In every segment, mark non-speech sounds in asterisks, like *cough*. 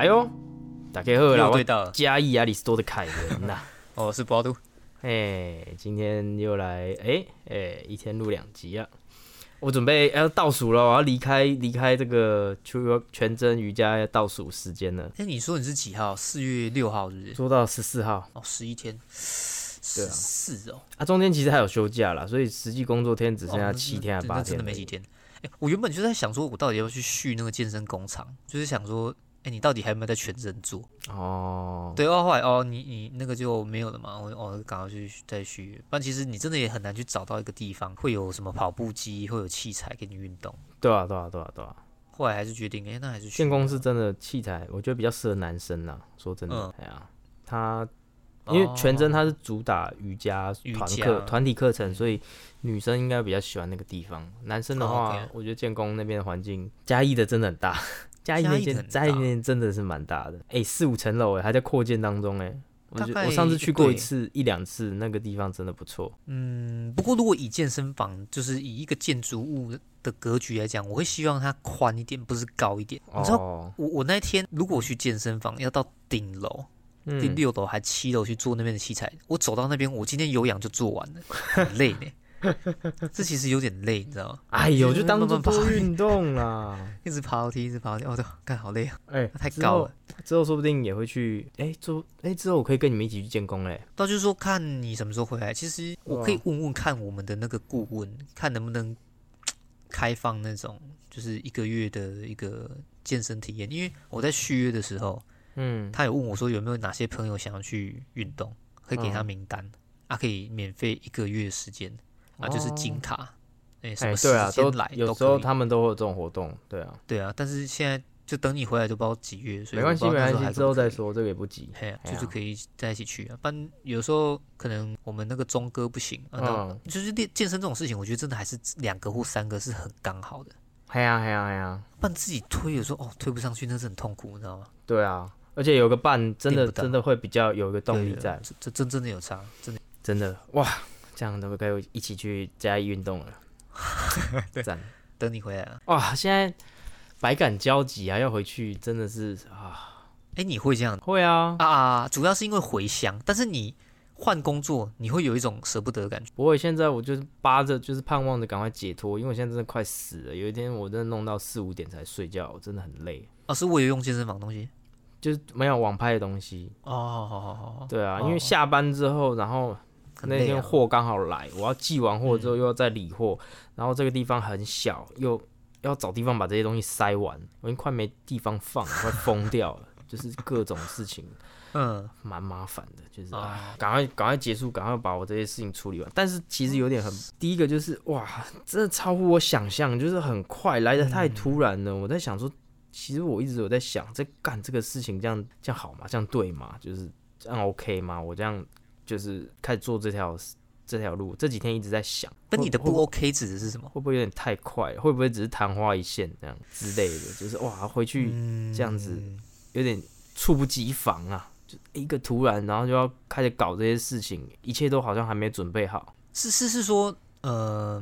哎呦，大家好啦，我又对到了。嘉义亚里士多的凯文呐。*laughs* 哦，是波度。哎，今天又来，哎哎，一天录两集啊。我准备要倒数了，我要离开离开这个全全真瑜伽倒数时间了，哎，你说你是几号？四月六号是不是？做到十四号哦，十一天。对啊四哦，啊，中间其实还有休假啦，所以实际工作天只剩下七天还那那真八天而已，的没几天。哎，我原本就在想说，我到底要去续那个健身工厂，就是想说，哎，你到底还有没有在全身做？哦。对哦，后来哦，你你那个就没有了嘛，我哦赶快去再续。不然其实你真的也很难去找到一个地方会有什么跑步机，会有器材给你运动。对啊，对啊，对啊，对啊。后来还是决定，哎，那还是去建工是真的器材，我觉得比较适合男生啦。说真的嗯，哎呀，他因为全真他是主打瑜伽瑜团伽课团体课程，所以女生应该比较喜欢那个地方。男生的哦话我觉得建工那边的环境，嘉义的真的很大，嘉义那嘉义的很间嘉义那间真的是蛮大的，哎，四五层楼哎，还在扩建当中哎。我我上次去过一次一两次，那个地方真的不错。嗯，不过如果以健身房，就是以一个建筑物的格局来讲，我会希望它宽一点，不是高一点。你知道，哦，我我那天如果去健身房，要到顶楼、第嗯，六楼还七楼去做那边的器材，我走到那边，我今天有氧就做完了，很累呢。*laughs* 这其实有点累，你知道吗？哎呦，就当做慢慢爬多运动啦。*laughs* 一直爬楼梯，一直爬楼梯，哦，对，干好累啊，哎，太高了。之后说不定也会去，哎、之哎、之后我可以跟你们一起去建工嘞。到就是说看你什么时候回来。其实我可以问问看我们的那个顾问，看能不能开放那种就是一个月的一个健身体验。因为我在续约的时候，嗯，他有问我说有没有哪些朋友想要去运动，可以给他嗯名单，啊，可以免费一个月时间，啊，就是金卡，哎、什哎、么对啊，都时间来有时候。他们都会有这种活动，对啊，对啊，但是现在就等你回来就不知道几月，所以没关系没关系，之后再说，这个也不急。嘿就是可以在一起去啊。不然有时候可能我们那个钟哥不行啊，嗯，就是练健身这种事情，我觉得真的还是两个或三个是很刚好的。嘿呀嘿呀嘿呀，不然自己推，有时候哦推不上去，那是很痛苦，你知道吗？对啊，而且有个伴真的真的会比较有一个动力在，这这真真的有差，真的。真的哇，这样都可以一起去加以运动了，*laughs* 对赞等你回来了，哇！现在百感交集啊，要回去真的是啊，哎，你会这样会啊，啊？主要是因为回乡，但是你换工作，你会有一种舍不得的感觉。不会，现在我就是扒着，就是盼望着赶快解脱，因为我现在真的快死了。有一天我真的弄到四五点才睡觉，我真的很累，啊，是我有用健身房的东西。就是没有网拍的东西。哦，好好好好，对啊，哦因为下班之后，然后那。天货刚好来，我要寄完货之后又要再理货，然后这个地方很小，又要找地方把这些东西塞完，我已经快没地方放了，快疯掉了。就是各种事情 *laughs* 嗯，蛮麻烦的，就是赶快赶快结束，赶快把我这些事情处理完。但是其实有点很，第一个就是哇，真的超乎我想象，就是很快来的太突然了。我在想说，其实我一直有在想，在干这个事情，这样这样好吗？这样对吗？就是这样 OK 吗？我这样就是开始做这条这条路，这几天一直在想，会那你的不 OK 指的是什么？会不会有点太快了？会不会只是昙花一现这样之类的？*sighs* 就是哇，回去嗯这样子有点猝不及防啊，就一个突然，然后就要开始搞这些事情，一切都好像还没准备好。是是是说，呃，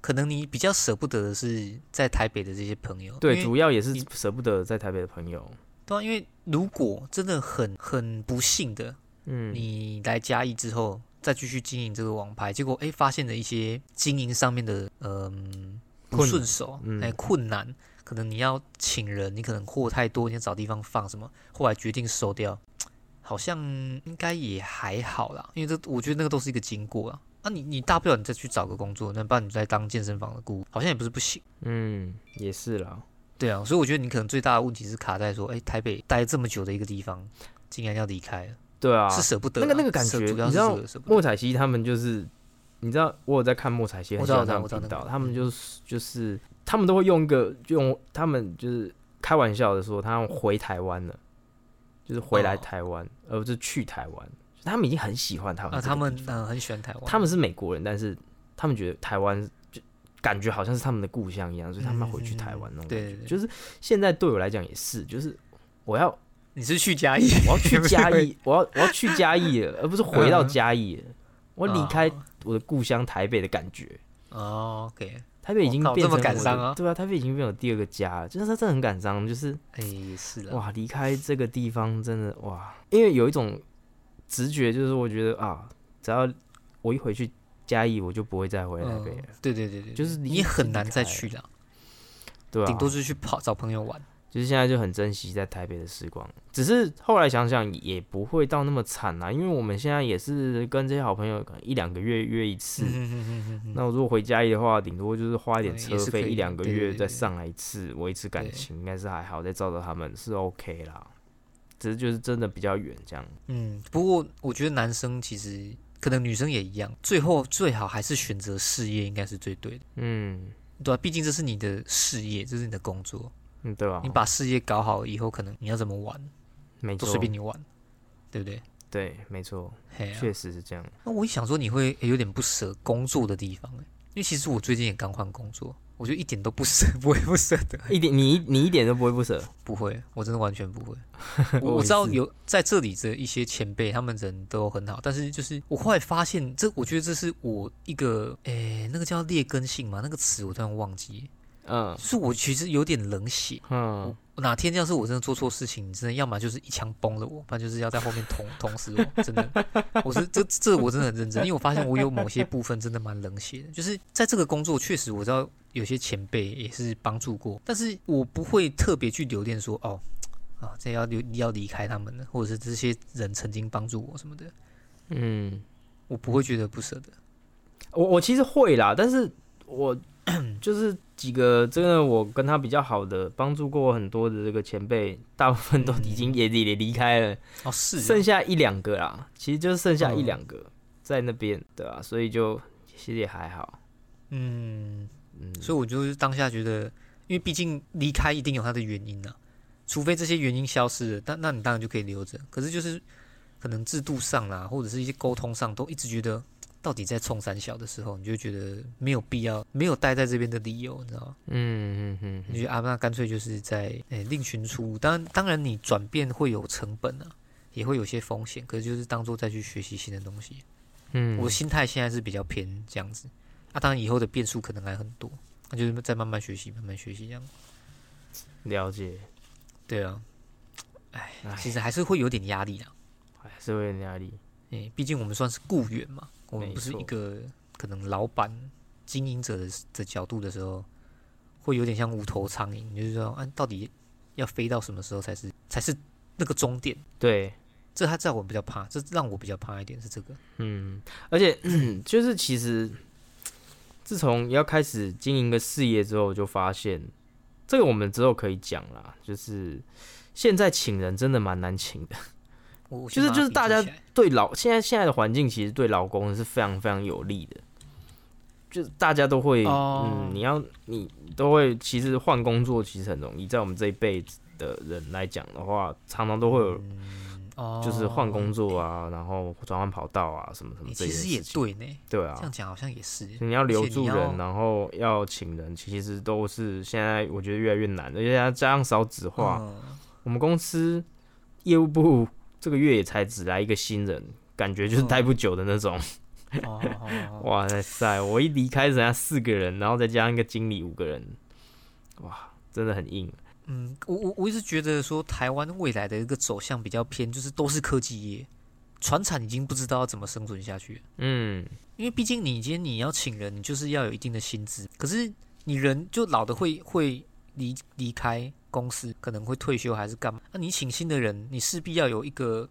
可能你比较舍不得的是在台北的这些朋友，对，主要也是舍不得在台北的朋友。对啊，因为如果真的很很不幸的，嗯，你来嘉义之后再继续经营这个网牌，结果哎发现了一些经营上面的嗯、不顺手，嗯哎、困难，可能你要请人，你可能货太多，你要找地方放什么，后来决定收掉，好像应该也还好啦，因为这我觉得那个都是一个经过啊。啊你，你大不了你再去找个工作，那不然你再当健身房的顾问，好像也不是不行。嗯，也是啦。对啊，所以我觉得你可能最大的问题是卡在说，哎，台北待这么久的一个地方，竟然要离开了，对啊，是舍不得啊、那个那个感觉，你知道。莫彩希他们就是，你知道我有在看莫彩希，很我知道们频道，他们就是就是他们都会用一个用他们就是开玩笑的说，他们回台湾了，就是回来哦台湾，而不是去台湾。他们已经很喜欢台湾啊，他们嗯、很喜欢台湾，他们是美国人，但是他们觉得台湾就感觉好像是他们的故乡一样，所以他们要回去台湾那种感觉。对对对就是现在对我来讲也是，就是我要你是去嘉义，我要去嘉义，*laughs* 我要我要去嘉义了，而不是回嗯。到嘉义了。我离开哦。我的故乡台北的感觉，哦，OK，台北已经变成我的对啊，台北已经变成我第二个家了，就是他真的很感伤，就是哎，也是的，哇，离开这个地方真的哇，因为有一种直觉，就是我觉得啊，只要我一回去嘉义，我就不会再回台北了，嗯对对对对，就是你也很难再去了，对啊，顶多就是去跑找朋友玩。就是现在就很珍惜在台北的时光，只是后来想想也不会到那么惨啦，因为我们现在也是跟这些好朋友可能一两个月约一次。那我如果回嘉义的话，顶多就是花一点嗯车费，一两个月再上来一次，维持感情，应该是还好。再照着他们是 OK 啦，只是就是真的比较远这样。嗯，不过我觉得男生其实可能女生也一样，最后最好还是选择事业，应该是最对的，嗯对啊，毕竟这是你的事业，这是你的工作，嗯，对吧你？把事业搞好以后，可能你要怎么玩都没错，随便你玩，对不对？对，没错，嘿啊确实是这样。那我一想说，你会、诶有点不舍工作的地方、诶因为其实我最近也刚换工作，我觉得一点都不舍，*laughs* 不会不舍得，一点你你一点都不会不舍，不会，我真的完全不会。*laughs* 我知道是有在这里的一些前辈，他们人都很好，但是就是我后来发现，这我觉得这是我一个诶、那个叫劣根性嘛，那个词我突然忘记，嗯是我其实有点冷血。嗯，哪天要是我真的做错事情，你真的要么就是一枪崩了我，不然就是要在后面捅 *laughs* 捅死我。真的，我是这这我真的很认真，因为我发现我有某些部分真的蛮冷血的。就是在这个工作，确实我知道有些前辈也是帮助过，但是我不会特别去留恋说哦啊，这要留要离开他们了，或者是这些人曾经帮助我什么的，嗯，我不会觉得不舍得。我我其实会啦，但是我 *clears throat* 就是几个真的我跟他比较好的，帮助过我很多的这个前辈，大部分都已经也也离开了，哦，是剩啊下一两个啦，其实就是剩下一嗯两个在那边，对啊，所以就其实也还好，嗯，嗯，所以我就是当下觉得，因为毕竟离开一定有它的原因啊，除非这些原因消失了，但那你当然就可以留着。可是就是可能制度上啦，或者是一些沟通上，都一直觉得到底在冲三小的时候，你就觉得没有必要，没有待在这边的理由，你知道吗？嗯嗯嗯你觉得啊，那干脆就是在诶、另寻出路。当然，当然你转变会有成本啊，也会有些风险，可是就是当做再去学习新的东西。嗯，我心态现在是比较偏这样子，啊，当然以后的变数可能还很多，那就是再慢慢学习，慢慢学习这样。了解，对啊，哎，唉其实还是会有点压力啊。还是会有点压力，哎、毕竟我们算是雇员嘛，我们不是一个可能老板、经营者的的角度的时候，会有点像无头苍蝇，就是说，啊，到底要飞到什么时候才是才是那个终点？对，这他在我比较怕，这让我比较怕一点是这个。嗯，而且 *clears throat* 就是其实自从要开始经营个事业之后，就发现这个我们之后可以讲啦，就是现在请人真的蛮难请的。我我就是大家对老现在现在的环境其实对劳工是非常非常有利的，就是大家都会，哦嗯，你要你都会，其实换工作其实很容易，在我们这一辈子的人来讲的话，常常都会有，就是换工作啊，然后转换跑道啊，什么什么这诶其实也件事情，对呢，对啊这样，讲好像也是。你要留住人，然后要请人，其实都是现在我觉得越来越难，而且要加上少子化，嗯我们公司业务部这个月也才只来一个新人，感觉就是待不久的那种。*laughs* 哇塞！我一离开人家四个人，然后再加上一个经理五个人，哇，真的很硬。嗯，我我我一直觉得说，台湾未来的一个走向比较偏，就是都是科技业，船产已经不知道要怎么生存下去。嗯，因为毕竟你今天你要请人，你就是要有一定的薪资，可是你人就老的会会离离开公司，可能会退休还是干嘛？那你请新的人，你势必要有一个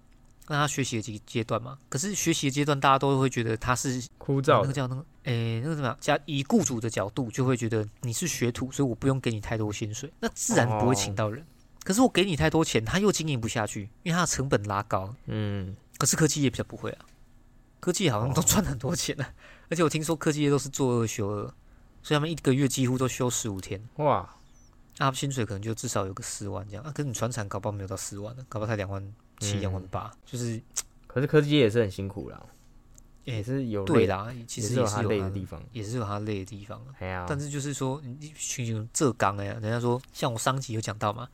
让他学习的阶阶段嘛。可是学习的阶段，大家都会觉得他是枯燥的。那个叫那个，诶，那个什么样？加以雇主的角度，就会觉得你是学徒，所以我不用给你太多薪水，那自然不会请到人。可是我给你太多钱，他又经营不下去，因为他的成本拉高。嗯，可是科技业比较不会啊，科技业好像都赚很多钱啊，而且我听说科技业都是做二休二，所以他们一个月几乎都休十五天，哇，那、啊、薪水可能就至少有个四万这样啊。可是你船产搞不好没有到四万的，搞不好才两万七、嗯两万八，就是可是科技业也是很辛苦啦，也是有累，对啦，其实也是有累的地方。也是有他累的地方啊。哎呀，但是就是说，你群雄浙江哎，人家说，像我上集有讲到嘛，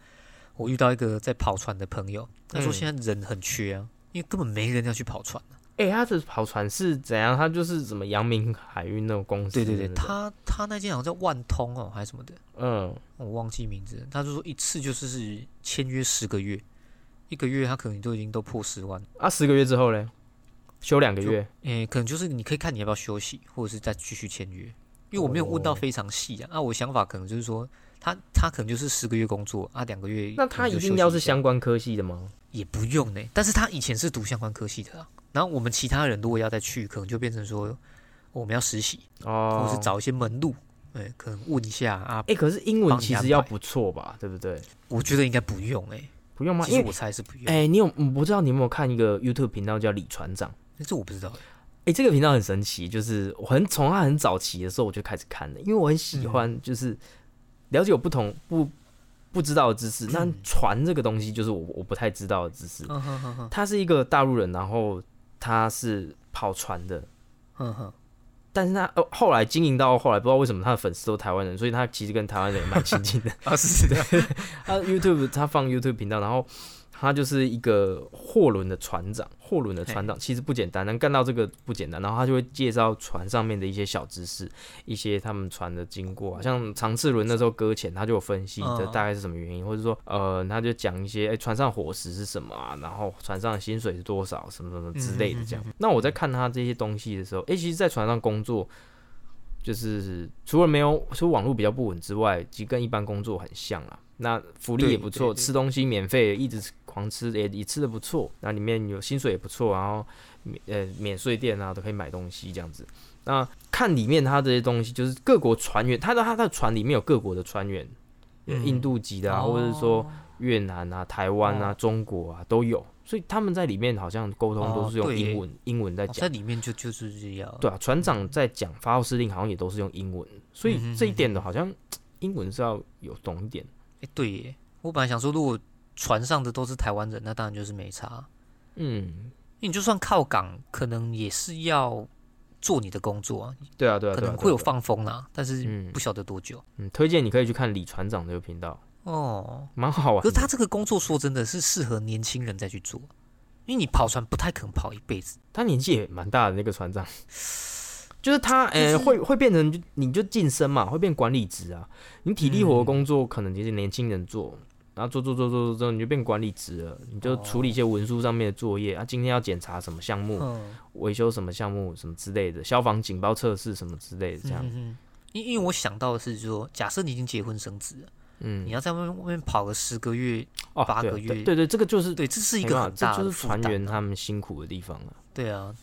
我遇到一个在跑船的朋友，他说嗯现在人很缺啊，因为根本没人要去跑船啊哎、他的跑船是怎样？他就是什么阳明海运那种公司对对对，他他那间好像叫万通哦，还是什么的，嗯，我忘记名字。他就说一次就是是签约十个月，一个月他可能都已经都破十万。啊，十个月之后嘞，休两个月，诶，可能就是你可以看你要不要休息，或者是再继续签约。因为我没有问到哦非常细啊，那、我想法可能就是说，他他可能就是十个月工作啊，两个月那他一定要是相。相关科系的吗？也不用呢，但是他以前是读相关科系的啊。然后我们其他人如果要再去，可能就变成说我们要实习，哦，或是找一些门路，哎，可能问一下啊。哎、可是英文其实要不错吧，对不对？我觉得应该不用哎，不用吗？因为我猜是不用。哎、你有我不知道你有没有看一个 YouTube 频道叫李船长？诶这我不知道欸。哎、这个频道很神奇，就是我很从他很早期的时候我就开始看了，因为我很喜欢就是了解有不同不不知道的知识。那船这个东西就是我我不太知道的知识。他是一个大陆人，然后他是跑船的，嗯哼，但是他呃后来经营到后来，不知道为什么他的粉丝都台湾人，所以他其实跟台湾人也蛮亲近的。*laughs* 啊是的，*laughs* 他 YouTube 他放 YouTube 频道，然后他就是一个货轮的船长，货轮的船长其实不简单，能干到这个不简单。然后他就会介绍船上面的一些小知识，一些他们船的经过啊，像长次轮那时候搁浅，他就有分析这嗯大概是什么原因，或者说呃，他就讲一些哎、船上伙食是什么啊，然后船上的薪水是多少，什么什么之类的这样。那我在看他这些东西的时候，哎、其实，在船上工作。就是除了没有，除了网络比较不稳之外，其实跟一般工作很像啊。那福利也不错，吃东西免费，一直狂吃也也吃的不错。那里面有薪水也不错，然后免呃免税店啊都可以买东西这样子。那看里面它这些东西，就是各国船员，它的它的船里面有各国的船员，嗯印度籍的啊，或者是说越南啊、台湾啊、哦中国啊都有，所以他们在里面好像沟通都是用英文，英文在哦讲在。里面就就是这样。对啊，船长在讲发号施令，好像也都是用英文，所以这一点的好像 *tsk* 英文是要有懂一点。哎，对耶，我本来想说，如果船上的都是台湾人，那当然就是没差。嗯，你就算靠港，可能也是要做你的工作啊，对啊，对啊，可能会有放风啦，但是嗯不晓得多久。嗯，推荐你可以去看李船长这个频道，哦，蛮好玩。可是他这个工作说真的是适合年轻人再去做，因为你跑船不太可能跑一辈子。他年纪也蛮大的那个船长，*sighs* 就是他，呃，会会变成就你就晋升嘛，会变管理职啊。你体力活的工作可能就是年轻人做，然后做做做做做之后，你就变管理职了，你就处理一些文书上面的作业啊。今天要检查什么项目，嗯，维修什么项目，什么之类的，消防警报测试什么之类的，这样。嗯嗯，因因为我想到的是说，假设你已经结婚生子了，嗯你，要在外面外面跑个十个月，哦，八个月对对，这个就是对，这是一个很大这就是船员他们辛苦的地方了。对啊，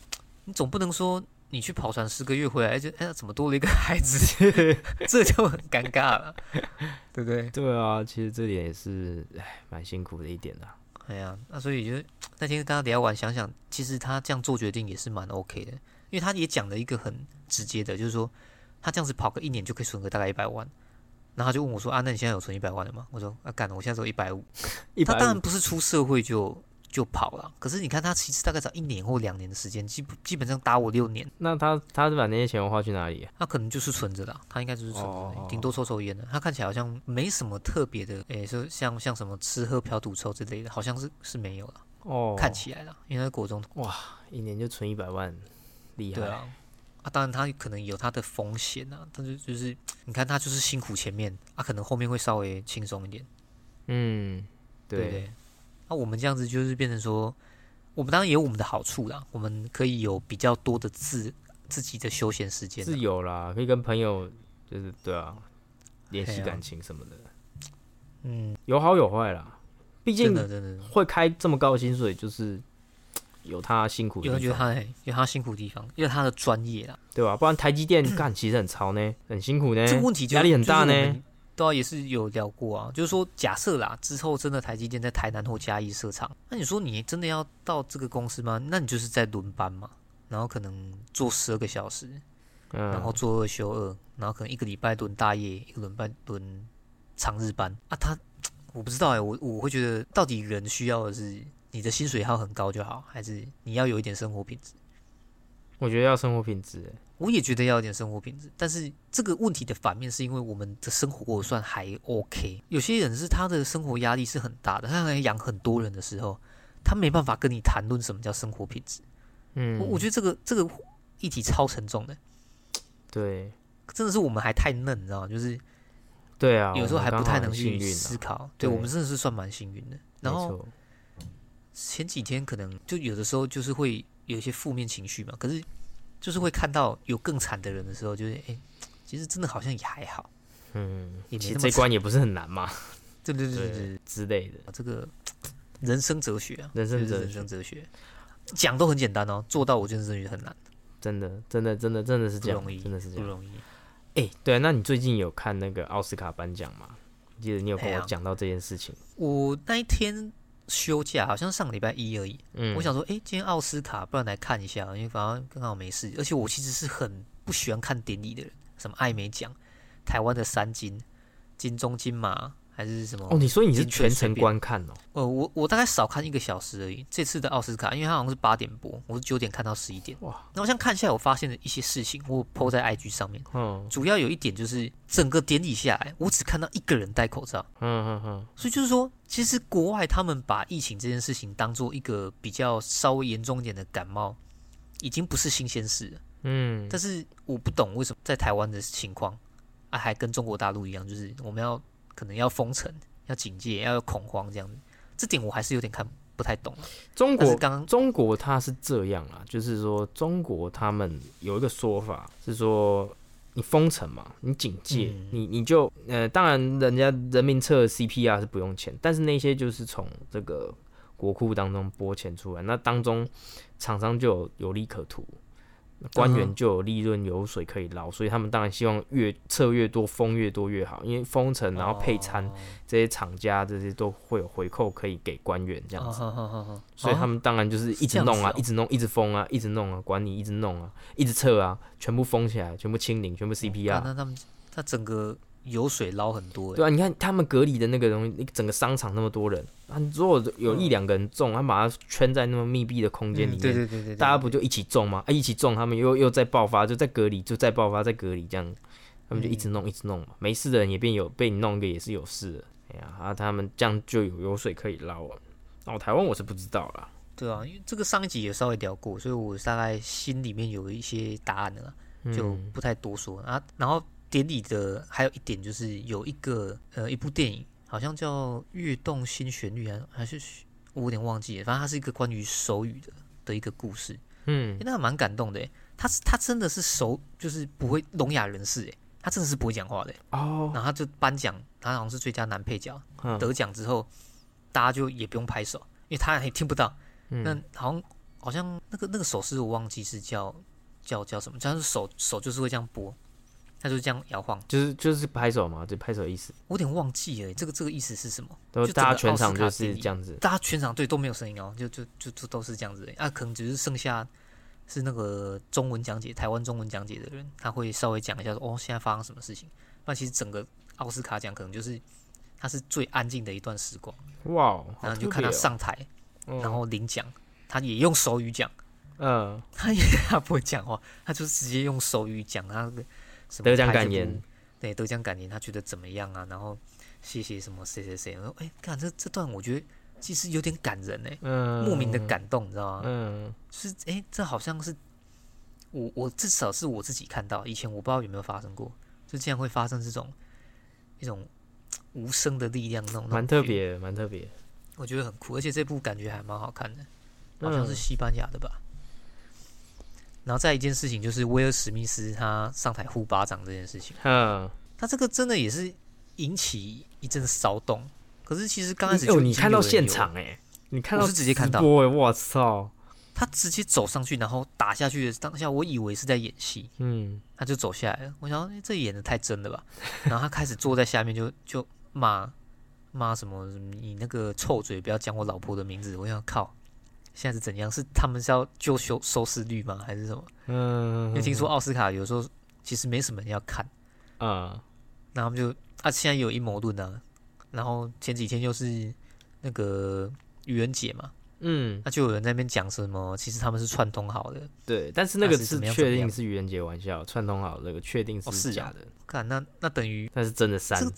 你总不能说你去跑船十个月回来，就哎呀怎么多了一个孩子，*laughs* 这就很尴尬了，对不对？对啊，其实这点也是，哎，蛮辛苦的一点的、啊。哎呀，那所以就是那天跟他聊完，想想其实他这样做决定也是蛮 OK 的，因为他也讲了一个很直接的，就是说他这样子跑个一年就可以存个大概一百万。然后他就问我说：“啊，那你现在有存一百万了吗？”我说：“啊，干了，我现在只有一百五。”他当然不是出社会就就跑了，可是你看他其实大概只要一年或两年的时间，基基本上打我六年，那他他是把那些钱花去哪里、啊？他可能就是存着啦，他应该就是存着顶多抽抽烟的。他看起来好像没什么特别的，诶，说像像什么吃喝嫖赌抽之类的，好像是是没有了，哦，看起来啦，因为他国中哇一年就存一百万，厉害。对啊，啊，当然他可能有他的风险啊，但是就是你看他就是辛苦前面，啊，可能后面会稍微轻松一点，嗯，对对不对？那、我们这样子就是变成说，我们当然也有我们的好处啦，我们可以有比较多的自自己的休闲时间啊，是有啦，可以跟朋友就是对啊，联系感情什么的，嗯，有好有坏啦。毕真竟会开这么高的薪水，就是 *tsk* 有他辛苦有他有他辛苦的地方，因为他的专业啦。对吧、不然台积电干其实很潮呢，很辛苦呢，这个问题就压力很大呢。就是我们对啊，也是有聊过啊，就是说，假设啦，之后真的台积电在台南或嘉义设厂，那你说你真的要到这个公司吗？那你就是在轮班嘛，然后可能做十二个小时，嗯，然后做二休二，然后可能一个礼拜轮大夜，一个轮班轮长日班啊。他我不知道哎、我我会觉得到底人需要的是你的薪水要很高就好，还是你要有一点生活品质？我觉得要生活品质，欸我也觉得要有点生活品质，但是这个问题的反面是因为我们的生活算还 OK。有些人是他的生活压力是很大的，他还养很多人的时候，他没办法跟你谈论什么叫生活品质。嗯，我我觉得这个这个议题超沉重的，对真的是我们还太嫩，你知道吗？就是对啊，有时候还不太能去思考。对对我们真的是算蛮幸运的。然后前几天可能就有的时候就是会有一些负面情绪嘛，可是就是会看到有更惨的人的时候，就是哎、其实真的好像也还好，嗯，这关也不是很难嘛，*laughs* 对对对对之类的。这个人生哲学啊，人生哲人生哲学，讲都很简单哦，做到我觉得真的很难，真的，真的，真的，真的是这样不容易，，真的是这样。不容易。哎、对啊，那你最近有看那个奥斯卡颁奖吗？记得你有跟我讲到这件事情。我那一天休假，好像上个礼拜一而已。嗯，我想说，哎、今天奥斯卡，不然来看一下，因为反正刚好没事。而且我其实是很不喜欢看典礼的人，什么艾美奖、台湾的三金、金钟、金马，还是什么？哦，你说你是全程观看哦？呃，我我大概少看一个小时而已。这次的奥斯卡，因为它好像是八点播，我是九点看到十一点。哇，那我像看下来，我发现了一些事情，我 PO 在 IG 上面。嗯主要有一点就是，整个典礼下来，我只看到一个人戴口罩。嗯嗯嗯，所以就是说，其实国外他们把疫情这件事情当做一个比较稍微严重一点的感冒，已经不是新鲜事了。嗯，但是我不懂为什么在台湾的情况啊，还跟中国大陆一样，就是我们要可能要封城、要警戒、要有恐慌这样子。这点我还是有点看不太懂。中国刚刚中国它是这样啊，就是说中国他们有一个说法是说，你封城嘛，你警戒，嗯你你就呃，当然人家人民测 CPR 是不用钱，但是那些就是从这个国库当中拨钱出来，那当中厂商就有有利可图。官嗯员就有利润有水可以捞，所以他们当然希望越测越多，封越多越好，因为封城然后配餐、哦这些厂家这些都会有回扣可以给官员这样子。所以他们当然就是一直弄啊，一直弄，一直封啊，一直弄啊，管你一直弄啊，一直测啊，全部封起来，全部清零，全部啊 CPR。那他们他整个油水捞很多欸，对啊，你看他们隔离的那个东西，一整个商场那么多人，啊，如果有一两个人中，他把它圈在那么密闭的空间里嗯面，对对对对对，大家不就一起中吗？啊，一起中，他们又又在爆发，就在隔离，就在爆发，在隔离，这样他们就一直弄，一直弄嘛。没事的人也变有，被你弄一个也是有事的。哎呀，啊，他们这样就有油水可以捞啊。哦，台湾我是不知道啦。对啊，因为这个上一集也稍微聊过，所以我大概心里面有一些答案了啦，就嗯不太多说啊。然后典礼的还有一点就是有一个呃一部电影，好像叫《跃动新旋律》还还是我有点忘记了，反正它是一个关于手语的的一个故事，嗯诶那还蛮感动的诶。他是他真的是手就是不会聋哑人士诶，他真的是不会讲话的。哦，然后他就颁奖，他好像是最佳男配角，嗯得奖之后，大家就也不用拍手，因为他也听不到。嗯那好像好像那个那个手势我忘记是叫叫叫什么，但是手手就是会这样拨，他就这样摇晃，就是就是拍手嘛，就拍手的意思。我有点忘记了，这个这个意思是什么？就大家全场就是这样子。大家全场对都没有声音哦，就就就就都是这样子而已啊，可能只是剩下是那个中文讲解，台湾中文讲解的人，他会稍微讲一下说哦，现在发生什么事情。那其实整个奥斯卡奖可能就是他是最安静的一段时光，哇哦，然后就看他上台，嗯然后领奖，他也用手语讲。嗯，他也他不会讲话，他就直接用手语讲他那个什么得奖拍这部感言，对得奖感言，他觉得怎么样啊？然后谢谢什么谁谁谁，我说哎，看这这段我觉得其实有点感人哎，嗯，莫名的，感动，你知道吗？嗯就是哎，这好像是我我至少是我自己看到，以前我不知道有没有发生过，就竟然会发生这种一种无声的力量那种，蛮特别，蛮特别。我觉得很酷，而且这部感觉还蛮好看的，好像是嗯西班牙的吧。然后再一件事情就是威尔史密斯他上台呼巴掌这件事情，嗯，他这个真的也是引起一阵骚动。可是其实刚开始哦，就你看到现场哎，你看到我是直接看到直播哎，我操，他直接走上去，然后打下去的当下，我以为是在演戏，嗯他就走下来了。我想这演的太真了吧？*laughs* 然后他开始坐在下面就就骂骂什么，你那个臭嘴，不要讲我老婆的名字。我想靠，现在是怎样？是他们是要就收收视率吗？还是什么？嗯，因为听说奥斯卡有时候其实没什么人要看，啊，那他们就啊，现在有阴谋论啊。然后前几天又是那个愚人节嘛，嗯，那就有人在那边讲什么，其实他们是串通好的。对，但是那个是确定是愚人节玩笑，串通好那个确定哦是假的，看那那等于那是真的删这，个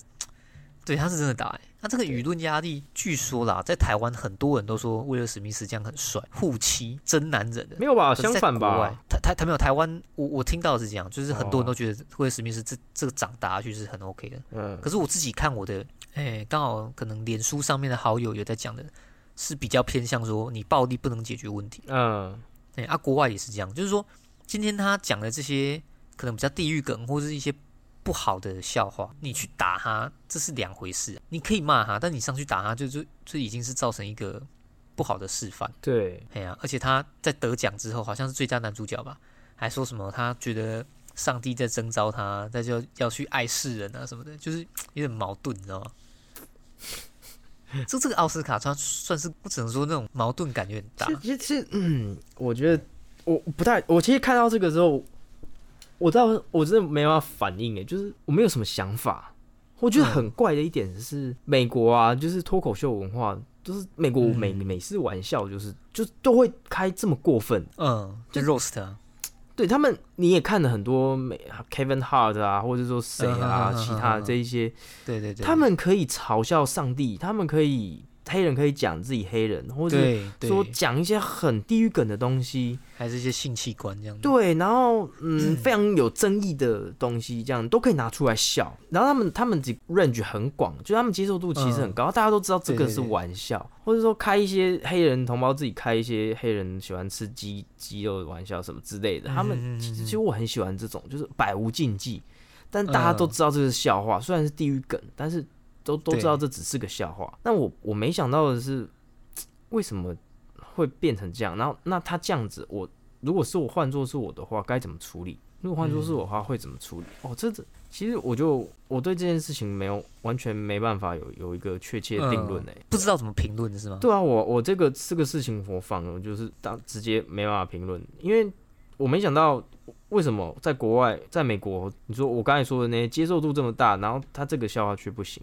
对，他是真的打、欸。那这个舆论压力，据说啦，在台湾很多人都说威尔史密斯这样很帅，护妻真男人的。没有吧？相反吧？，台台台没有台湾，我我听到的是这样，就是很多人哦都觉得威尔史密斯这这个长打下去是很 OK 的。嗯，可是我自己看我的，哎，刚好可能脸书上面的好友有在讲的，是比较偏向说你暴力不能解决问题。嗯，哎，啊，国外也是这样，就是说今天他讲的这些可能比较地域梗或者是一些不好的笑话，你去打他，这是两回事。你可以骂他，但你上去打他，就就就已经是造成一个不好的示范。对，哎呀，而且他在得奖之后，好像是最佳男主角吧，还说什么他觉得上帝在征召他，他就要去爱世人啊什么的，就是有点矛盾，你知道吗？就这个奥斯卡，他算是我只能说那种矛盾感有点大其。实其实嗯，我觉得我不太，我其实看到这个之后，我知道我真的没办法反应诶，就是我没有什么想法。我觉得很怪的一点是，美国啊，就是脱口秀文化，就是美国嗯美美式玩笑，就是就都会开这么过分。嗯，就 roast 啊，*tsk* 对他们，你也看了很多美 Kevin Hart 啊，或者说谁啊，其他的这一些，对对对，他们可以嘲笑上帝，他们可以黑人可以讲自己黑人，或者说讲一些很地狱梗的东西，还是一些性器官这样子。对，然后嗯，非常有争议的东西，这样都可以拿出来笑。然后他们他们这 range 很广，就他们接受度其实很高，大家都知道这个是玩笑，或者说开一些黑人同胞自己开一些黑人喜欢吃鸡鸡肉的玩笑什么之类的。他们嗯其实其实我很喜欢这种，就是百无禁忌，但大家都嗯知道这是笑话，虽然是地狱梗，但是都都知道这只是个笑话。但我我没想到的是，为什么会变成这样？然后那他这样子，我如果是我换做是我的话，该怎么处理？如果换做是我的话，会怎么处理？哦，这这其实我就我对这件事情没有完全没办法有有一个确切的定论哎、不知道怎么评论是吗？对啊，我我这个这个事情我反而就是当直接没办法评论，因为我没想到为什么在国外，在美国，你说我刚才说的那些接受度这么大，然后他这个笑话却不行。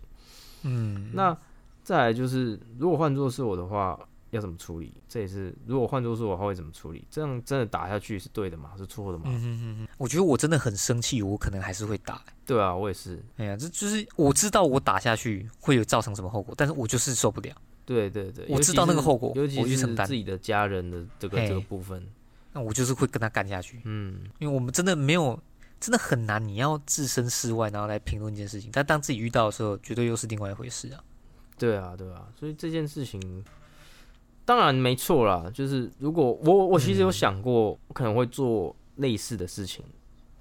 嗯，那再来就是，如果换作是我的话，要怎么处理？这也是如果换作是我的话会怎么处理？这样真的打下去是对的吗？是错的吗？嗯哼哼哼，我觉得我真的很生气，我可能还是会打。对啊，我也是。哎呀，这就是我知道我打下去会有造成什么后果，但是我就是受不了。对对对，我知道那个后果尤其是自己的家人的这个这个部分。那我就是会跟他干下去，嗯，因为我们真的没有，真的很难，你要置身事外，然后来评论一件事情。但当自己遇到的时候，绝对又是另外一回事啊。对啊，对啊，所以这件事情当然没错啦。就是如果我我其实有想过，我可能会做类似的事情。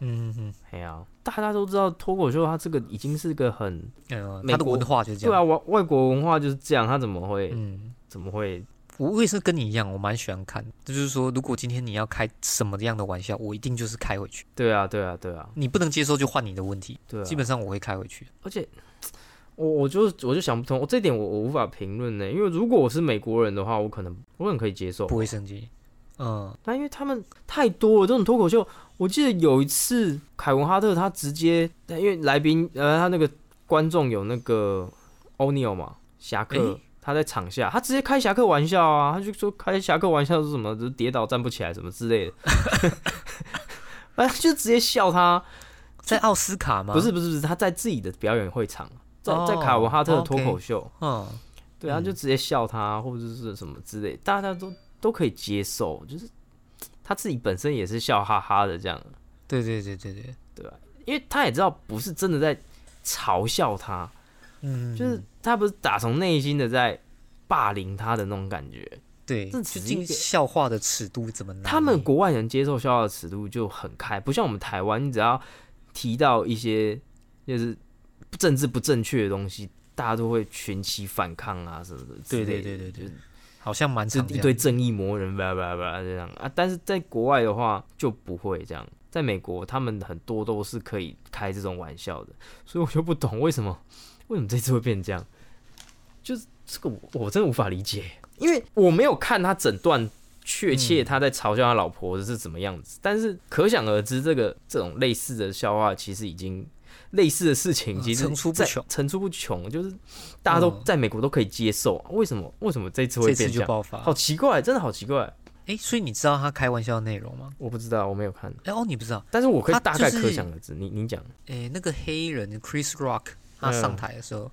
嗯哼哎呀、大家都知道脱口秀它这个已经是个很哼，呃，美国他的文化就是这样。对啊，外外国文化就是这样，它怎么会、嗯，怎么会我我也是跟你一样，我蛮喜欢看。就是说，如果今天你要开什么样的玩笑，我一定就是开回去。对啊，对啊，对啊，你不能接受就换你的问题，对啊。基本上我会开回去。而且我我就我就想不通，我这点我我无法评论呢，因为如果我是美国人的话，我可能我很可以接受，不会生气。嗯，但因为他们太多了，这种脱口秀，我记得有一次凯文哈特他直接，因为来宾呃他那个观众有那个欧尼尔嘛，侠客。诶他在场下，他直接开侠客玩笑啊，他就说开侠客玩笑是什么，就是跌倒站不起来什么之类的，*laughs* 哎就直接笑他，在奥斯卡吗？不是，不是不是，他在自己的表演会场，在哦在卡文哈特的脱口秀，嗯，对啊，嗯。就直接笑他或者是什么之类，大家都都可以接受，就是他自己本身也是笑哈哈的这样，对对对对对，对吧因为他也知道不是真的在嘲笑他，嗯，就是他不是打从内心的在霸凌他的那种感觉。对，这究竟笑话的尺度怎么？他们国外人接受笑话的尺度就很开，不像我们台湾，你只要提到一些就是政治不正确的东西，大家都会群起反抗啊什么的。对对对对对就是好像蛮就常这样一堆正义魔人，叭叭叭这样啊。但是在国外的话就不会这样，在美国他们很多都是可以开这种玩笑的，所以我就不懂为什么为什么这次会变这样，就是这个我我真的无法理解，因为我没有看他整段。确切他在嘲笑他老婆的是怎么样子，但是可想而知，这个这种类似的笑话其实已经类似的事情，嗯其实层出不穷层出不穷，就是大家都嗯在美国都可以接受啊，为什么为什么这次会变这样？就爆发。好奇怪，真的好奇怪。哎，所以你知道他开玩笑的内容吗？我不知道，我没有看，哎哦，你不知道？但是我可以大概可想而知。你你讲，哎，那个黑人 Chris Rock 他嗯上台的时候，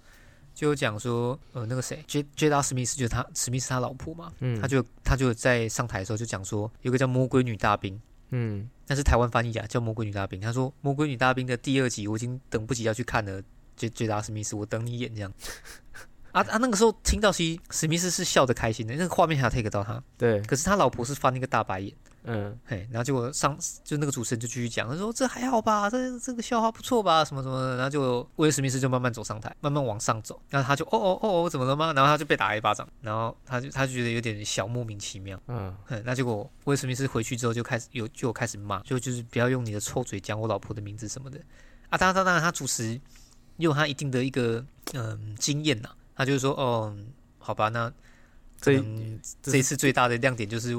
就有讲说，呃，那个谁，J J 达史密斯就是他史密斯他老婆嘛，嗯，他就他就在上台的时候就讲说，有个叫魔鬼女大兵，嗯那是台湾翻译啊，叫魔鬼女大兵。他说魔鬼女大兵的第二集我已经等不及要去看了，J J 达史密斯，我等你演这样。*laughs* 啊啊！那个时候听到其实史密斯是笑得开心的，那个画面还有 take 到他，对，可是他老婆是翻那个大白眼。嗯嘿，然后结果上就那个主持人就继续讲，他说这还好吧，这这个笑话不错吧，什么什么的。然后就威尔史密斯就慢慢走上台，慢慢往上走，然后他就哦哦哦哦怎么了吗？然后他就被打了一巴掌，然后他就他就觉得有点小莫名其妙。嗯哼，那结果威尔史密斯回去之后就开始有就开始骂，就就是不要用你的臭嘴讲我老婆的名字什么的啊。当然当然他主持有他一定的一个嗯经验呐，他就是说哦好吧，那这这一次最大的亮点就是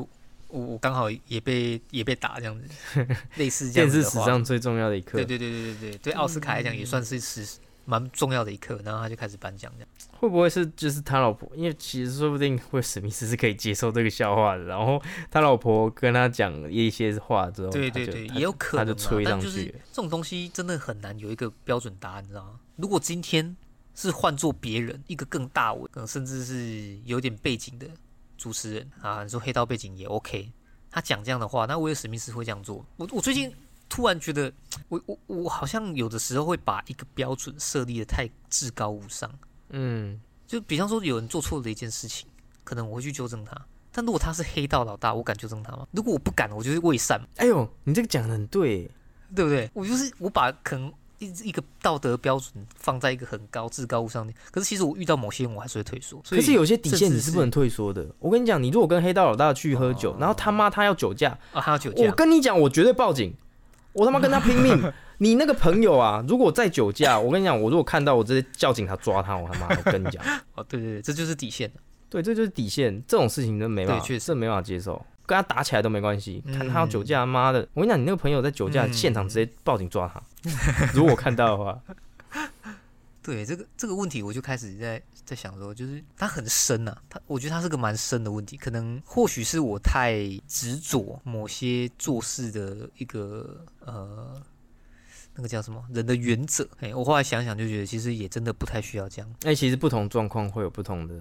我我刚好也被也被打这样子，*laughs* 类似这样电视子，史上最重要的一刻对，对对对对对，对奥斯卡来讲也算是是蛮重要的一刻，然后他就开始颁奖这样。会不会是就是他老婆？因为其实说不定威尔史密斯是可以接受这个笑话的，然后他老婆跟他讲一些话之后，对对对，他就他也有可能、啊，他就吹但就是上去。这种东西真的很难有一个标准答案，你知道吗？如果今天是换做别人，一个更大我，可能甚至是有点背景的主持人啊，你说黑道背景也 OK，他讲这样的话，那威尔史密斯会这样做。我我最近突然觉得，我我我好像有的时候会把一个标准设立的太至高无上，嗯，就比方说有人做错了一件事情，可能我会去纠正他。但如果他是黑道老大，我敢纠正他吗？如果我不敢，我就是伪善。哎呦，你这个讲的很对，对不对？我就是我把可能一一个道德标准放在一个很高、至高无上的，可是其实我遇到某些人，我还是会退缩。可是有些底线你是不能退缩的。我跟你讲，你如果跟黑道老大去喝酒，哦然后他妈他要酒驾，啊，他要酒驾我，跟你讲，我绝对报警，我他妈跟他拼命。*laughs* 你那个朋友啊，如果再酒驾，我跟你讲，我如果看到我直接叫警察抓他，我他妈我跟你讲，*laughs* 哦，对对对，这就是底线对，这就是底线，这种事情真没办法，对确实没办法接受。跟他打起来都没关系，看他要酒嗯驾，妈的！我跟你讲，你那个朋友在酒驾嗯现场直接报警抓他，如果我看到的话，*laughs* 对这个这个问题，我就开始在在想说，就是它很深呐、它我觉得它是个蛮深的问题，可能或许是我太执着某些做事的一个呃。那个叫什么人的原则？哎，我后来想想就觉得，其实也真的不太需要这样。哎，其实不同状况会有不同的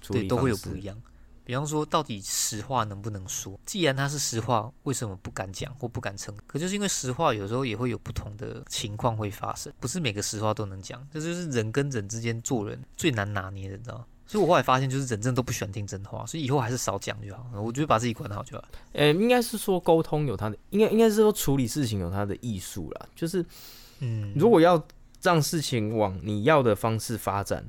处理对，都会有不一样。比方说，到底实话能不能说？既然它是实话，为什么不敢讲或不敢称？可就是因为实话有时候也会有不同的情况会发生，不是每个实话都能讲。这就是人跟人之间做人最难拿捏的，你知道吗？所以我后来发现，就是人真的都不喜欢听真话，所以以后还是少讲就好。我觉得把自己管好就好。呃，应该是说沟通有它的，应该应该是说处理事情有它的艺术啦。就是嗯，如果要让事情往你要的方式发展，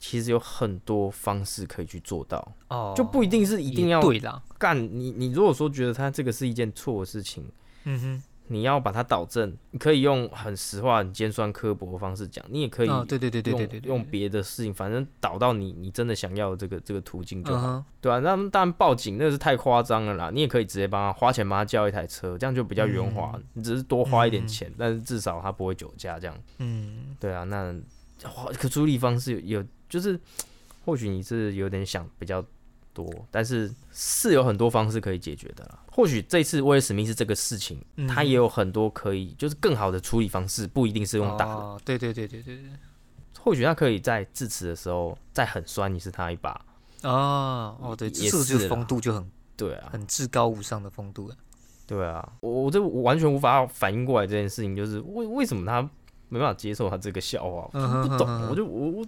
其实有很多方式可以去做到，哦，就不一定是一定要对啦。干你。你如果说觉得他这个是一件错的事情，嗯哼，你要把它导正，你可以用很实话、很尖酸刻薄的方式讲，你也可以哦，对对对对用对对对，用别的事情，反正导到你你真的想要的这个这个途径就好。对啊，那当然报警那个是太夸张了啦，你也可以直接帮他花钱帮他叫一台车，这样就比较圆滑。嗯你只是多花一点嗯钱，但是至少他不会酒驾这样。嗯，对啊，那花可处理方式有有就是，或许你是有点想比较多，但是是有很多方式可以解决的啦。或许这次威尔史密斯这个事情，嗯他也有很多可以就是更好的处理方式，不一定是用打的。哦，对对对对对对。或许他可以在致辞的时候再狠酸你是他一把。哦哦，对，也是风度就很对啊，很至高无上的风度了。对啊，我我这完全无法反应过来这件事情，就是为为什么他没办法接受他这个笑话，我就不懂，我就我我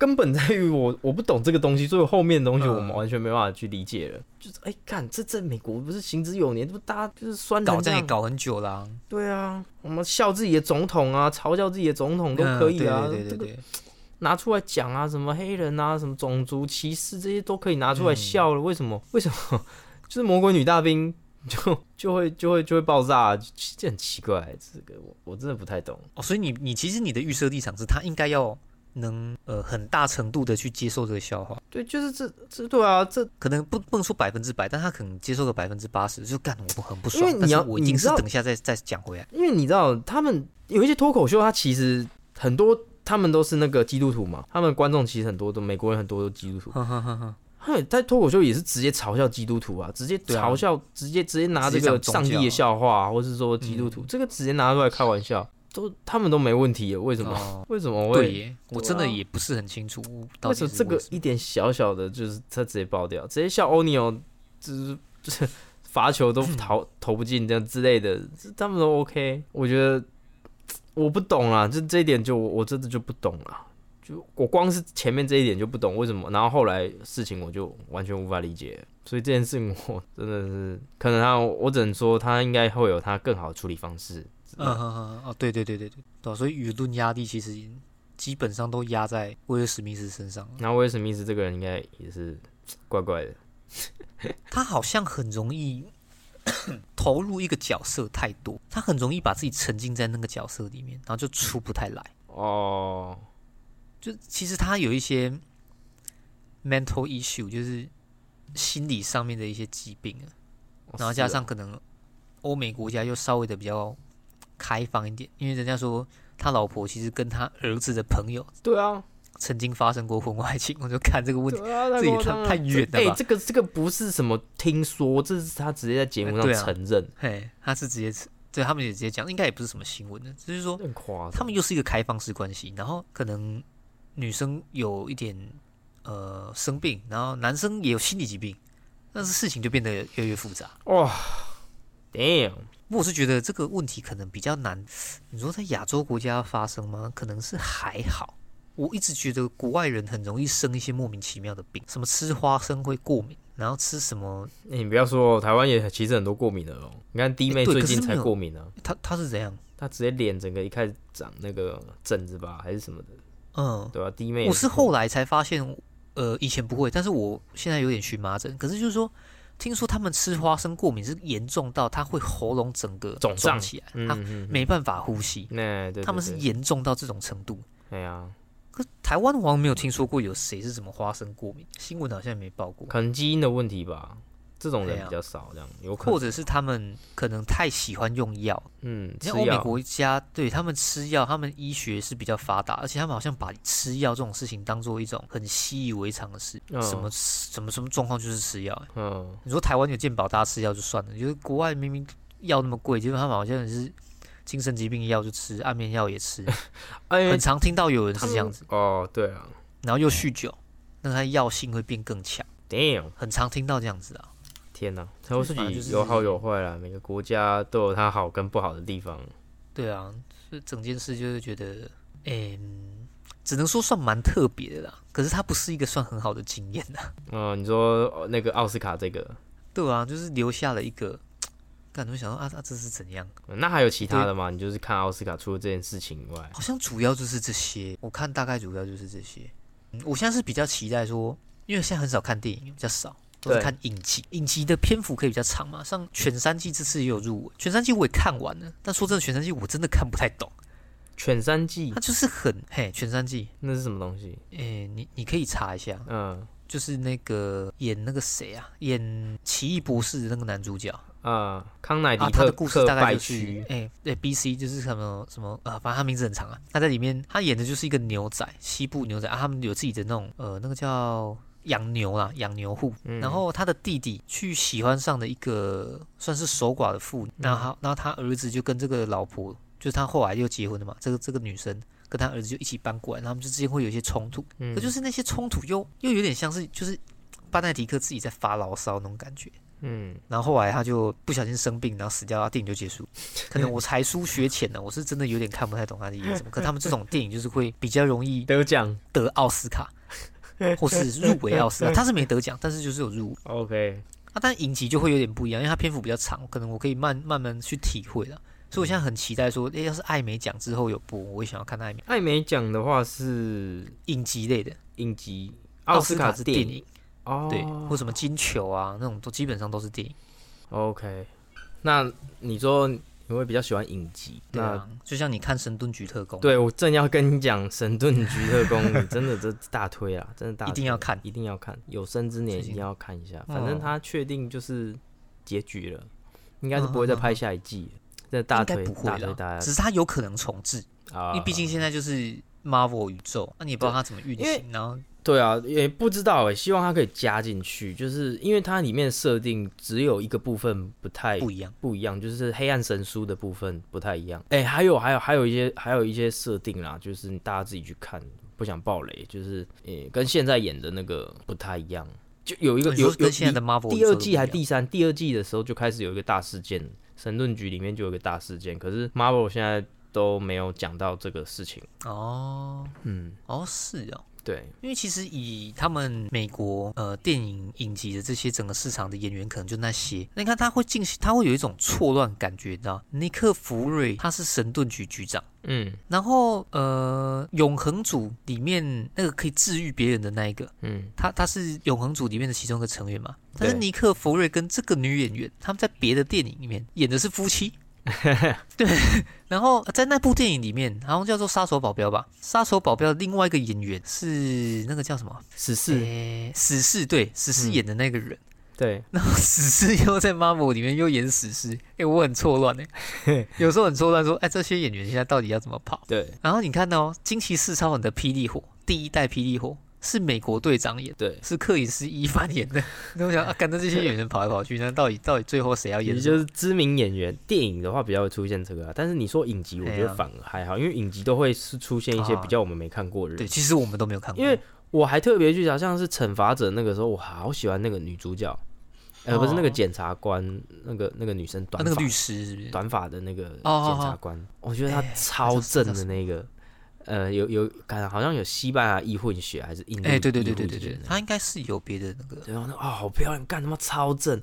根本在于我 *laughs* 我不懂这个东西，所以后面的东西我们完全没办法去理解了。就是哎，看这在美国不是行之有年，这不大家就是酸搞这样也搞很久啦、对啊，我们笑自己的总统啊，嘲笑自己的总统都可以啊，嗯对对对，拿出来讲啊，什么黑人啊，什么种族歧视这些都可以拿出来笑了。为什么？为什么？*laughs* 就是魔鬼女大兵 *laughs* 就就会就会就会爆炸、这很奇怪。这个我我真的不太懂。哦，所以你你其实你的预设立场是他应该要能呃很大程度的去接受这个笑话，对，就是这这对啊，这可能不不能说百分之百，但他可能接受个百分之八十，就干我很不爽，因为你要我一定你是等一下再再讲回来。因为你知道他们有一些脱口秀，他其实很多他们都是那个基督徒嘛，他们观众其实很多都美国人很多都基督徒。哼哼哼哼，他脱口秀也是直接嘲笑基督徒啊，直接嘲笑，直接直接拿这个上帝的笑话、啊，或是说基督嗯徒、这个直接拿出来开玩笑。都他们都没问题耶，为什么？哦，*laughs* 为什么会？对耶，我真的也不是很清楚到为什么这个一点小小的，就是他直接爆掉，直接笑欧尼尔，就是就是 *laughs* 罚球都投投不进这样之类的，这他们都 OK。我觉得我不懂啊，这这一点就我我真的就不懂了。就我光是前面这一点就不懂为什么，然后后来事情我就完全无法理解，所以这件事情我真的是可能他我只能说他应该会有他更好的处理方式。嗯哼哼哦，对对对对对，对啊、所以舆论压力其实基本上都压在威尔史密斯身上那。威尔史密斯这个人应该也是怪怪的，他好像很容易投入一个角色太多，他很容易把自己沉浸在那个角色里面，然后就出不太来。哦，就其实他有一些 mental issue，就是心理上面的一些疾病啊，然后加上可能欧美国家又稍微的比较开放一点，因为人家说他老婆其实跟他儿子的朋友对啊，曾经发生过婚外情，我就看这个问题。这也太太远了哎、吧这个这个不是什么听说，这是他直接在节目上承认，嘿，他是直接对他们也直接讲，应该也不是什么新闻的，只是说。他们又是一个开放式关系，然后可能女生有一点呃生病，然后男生也有心理疾病，但是事情就变得越来越复杂。哇，damn，我是觉得这个问题可能比较难，你说在亚洲国家发生吗？可能是还好。我一直觉得国外人很容易生一些莫名其妙的病，什么吃花生会过敏，然后吃什么，欸你不要说哦，台湾也其实很多过敏的哦。你看弟妹最近才过敏啊，他他是怎样？她直接脸整个一开始长那个疹子吧，还是什么的，嗯，对吧、弟妹我是过后来才发现，呃，以前不会，但是我现在有点荨麻疹。可是就是说，听说他们吃花生过敏是严重到他会喉咙整个肿胀。起来，他没办法呼吸。那对他们是对。严重到这种程度。哎呀，可台湾好像没有听说过有谁是什么花生过敏，新闻好像也没报过，可能基因的问题吧，这种人比较少，这样有可能，或者是他们可能太喜欢用药。嗯，吃像欧美药国家，对他们吃药，他们医学是比较发达，而且他们好像把吃药这种事情当做一种很习以为常的事，嗯什么什么什么状况就是吃药。嗯，你说台湾有健保，大家吃药就算了，就是国外明明药那么贵，结果他们好像是精神疾病药就吃，安眠药也吃，*laughs* 哎很，常听到有人是这样子，哦，对啊然后又酗酒，那他药性会变更强，，damn，很常听到这样子啊。天哪，财务自己有好有坏啦，每个国家都有它好跟不好的地方。对啊，所以整件事就是觉得，嗯，只能说算蛮特别的啦。可是它不是一个算很好的经验呐。*laughs* 哦，你说哦那个奥斯卡这个，对啊，就是留下了一个，感觉想到啊，啊这是怎样？那还有其他的吗？你就是看奥斯卡除了这件事情以外，好像主要就是这些，我看大概主要就是这些。嗯，我现在是比较期待说，因为现在很少看电影，比较少。都是看影集，影集的篇幅可以比较长嘛。像《犬三季》这次也有入围，《犬三季》我也看完了，但说真的，《犬三季》我真的看不太懂，犬三季它就是很嘿，《犬三季那是什么东西？》诶，你你可以查一下，嗯。就是那个演那个谁啊，演奇异博士的那个男主角。啊，康乃迪啊，他特的故事大概就是区，哎，对，B C 就是什么什么呃，反正他名字很长啊。他在里面他演的就是一个牛仔，西部牛仔啊，他们有自己的那种呃，那个叫养牛啦，养牛户。嗯然后他的弟弟去喜欢上了一个算是守寡的妇女，然后然后他儿子就跟这个老婆，就是他后来又结婚了嘛，这个这个女生跟他儿子就一起搬过来，然后他们就之间会有一些冲突。嗯可就是那些冲突又又有点像是就是巴奈迪克自己在发牢骚那种感觉。嗯，然后后来他就不小心生病，然后死掉，电影就结束。可能我 *laughs* 才疏学浅呢，我是真的有点看不太懂他的演什么。*laughs* 可他们这种电影就是会比较容易得奖得奥斯卡，*laughs* 或是入围奥斯卡。他是没得奖，但是就是有入，OK，啊。但影集就会有点不一样，因为它篇幅比较长，可能我可以慢慢慢去体会了。所以我现在很期待说，诶，要是艾美奖之后有播，我也想要看艾美艾美奖的话是影集类的。影集，奥斯卡是电是电影哦，对，或什么金球啊那种，都基本上都是电影。OK，那你说你会比较喜欢影集？那对啊，就像你看《神盾局特工》，对我正要跟你讲《神盾局特工》，你真的这大推啊，真的大推一定要看一定要看，有生之年一定要看一下。哦反正他确定就是结局了，应该是不会再拍下一季了。这大推不会啦，大推大家只是他有可能重置。啊，因为毕竟现在就是 Marvel 宇宙，那、你也不知道他怎么运行，然后对啊，也不知道哎，希望它可以加进去，就是因为它里面设定只有一个部分不太不一样，不一样，就是黑暗神书的部分不太一样。哎，还有还有还有一些还有一些设定啦，就是大家自己去看，不想暴雷，就是诶跟现在演的那个不太一样。就有一个有有现在的 Marvel 第二季还第三第二季的时候就开始有一个大事件，神盾局里面就有一个大事件，可是 Marvel 现在都没有讲到这个事情。哦，嗯，哦是哦。对，因为其实以他们美国呃电影影集的这些整个市场的演员，可能就那些。那你看他会进行，他会有一种错乱感觉，你知道？尼克福瑞他是神盾局局长，嗯，然后呃永恒组里面那个可以治愈别人的那一个，嗯，他他是永恒组里面的其中一个成员嘛。但是尼克福瑞跟这个女演员，他们在别的电影里面演的是夫妻。*laughs* 对，然后在那部电影里面，好像叫做《杀手保镖》吧，《杀手保镖》另外一个演员是那个叫什么？死侍，死侍对，死侍演的那个人，对，*laughs* 然后死侍又在《Marvel》里面又演死侍，哎，我很错乱哎，*laughs* 有时候很错乱，说哎，这些演员现在到底要怎么跑？对，然后你看到《惊奇四超人》的霹雳火，第一代霹雳火。是美国队长演，对，是克里斯伊凡演的。*laughs* 那我想啊，跟着这些演员跑来跑去，那到底到底最后谁要演？就是知名演员。电影的话比较会出现这个，但是你说影集，我觉得反而还好，因为影集都会是出现一些比较我们没看过的人。对，其实我们都没有看过。因为我还特别去想，像是惩罚者那个时候，我好喜欢那个女主角，呃，不是那个检察官，那个那个女生短那个律师，短发的那个检察官，我觉得她超正的那个。呃，有有感好像有西班牙裔混血还是印度？哎，对对对对对对，他应该是有别的那个。然后那啊，好漂亮，干他妈超正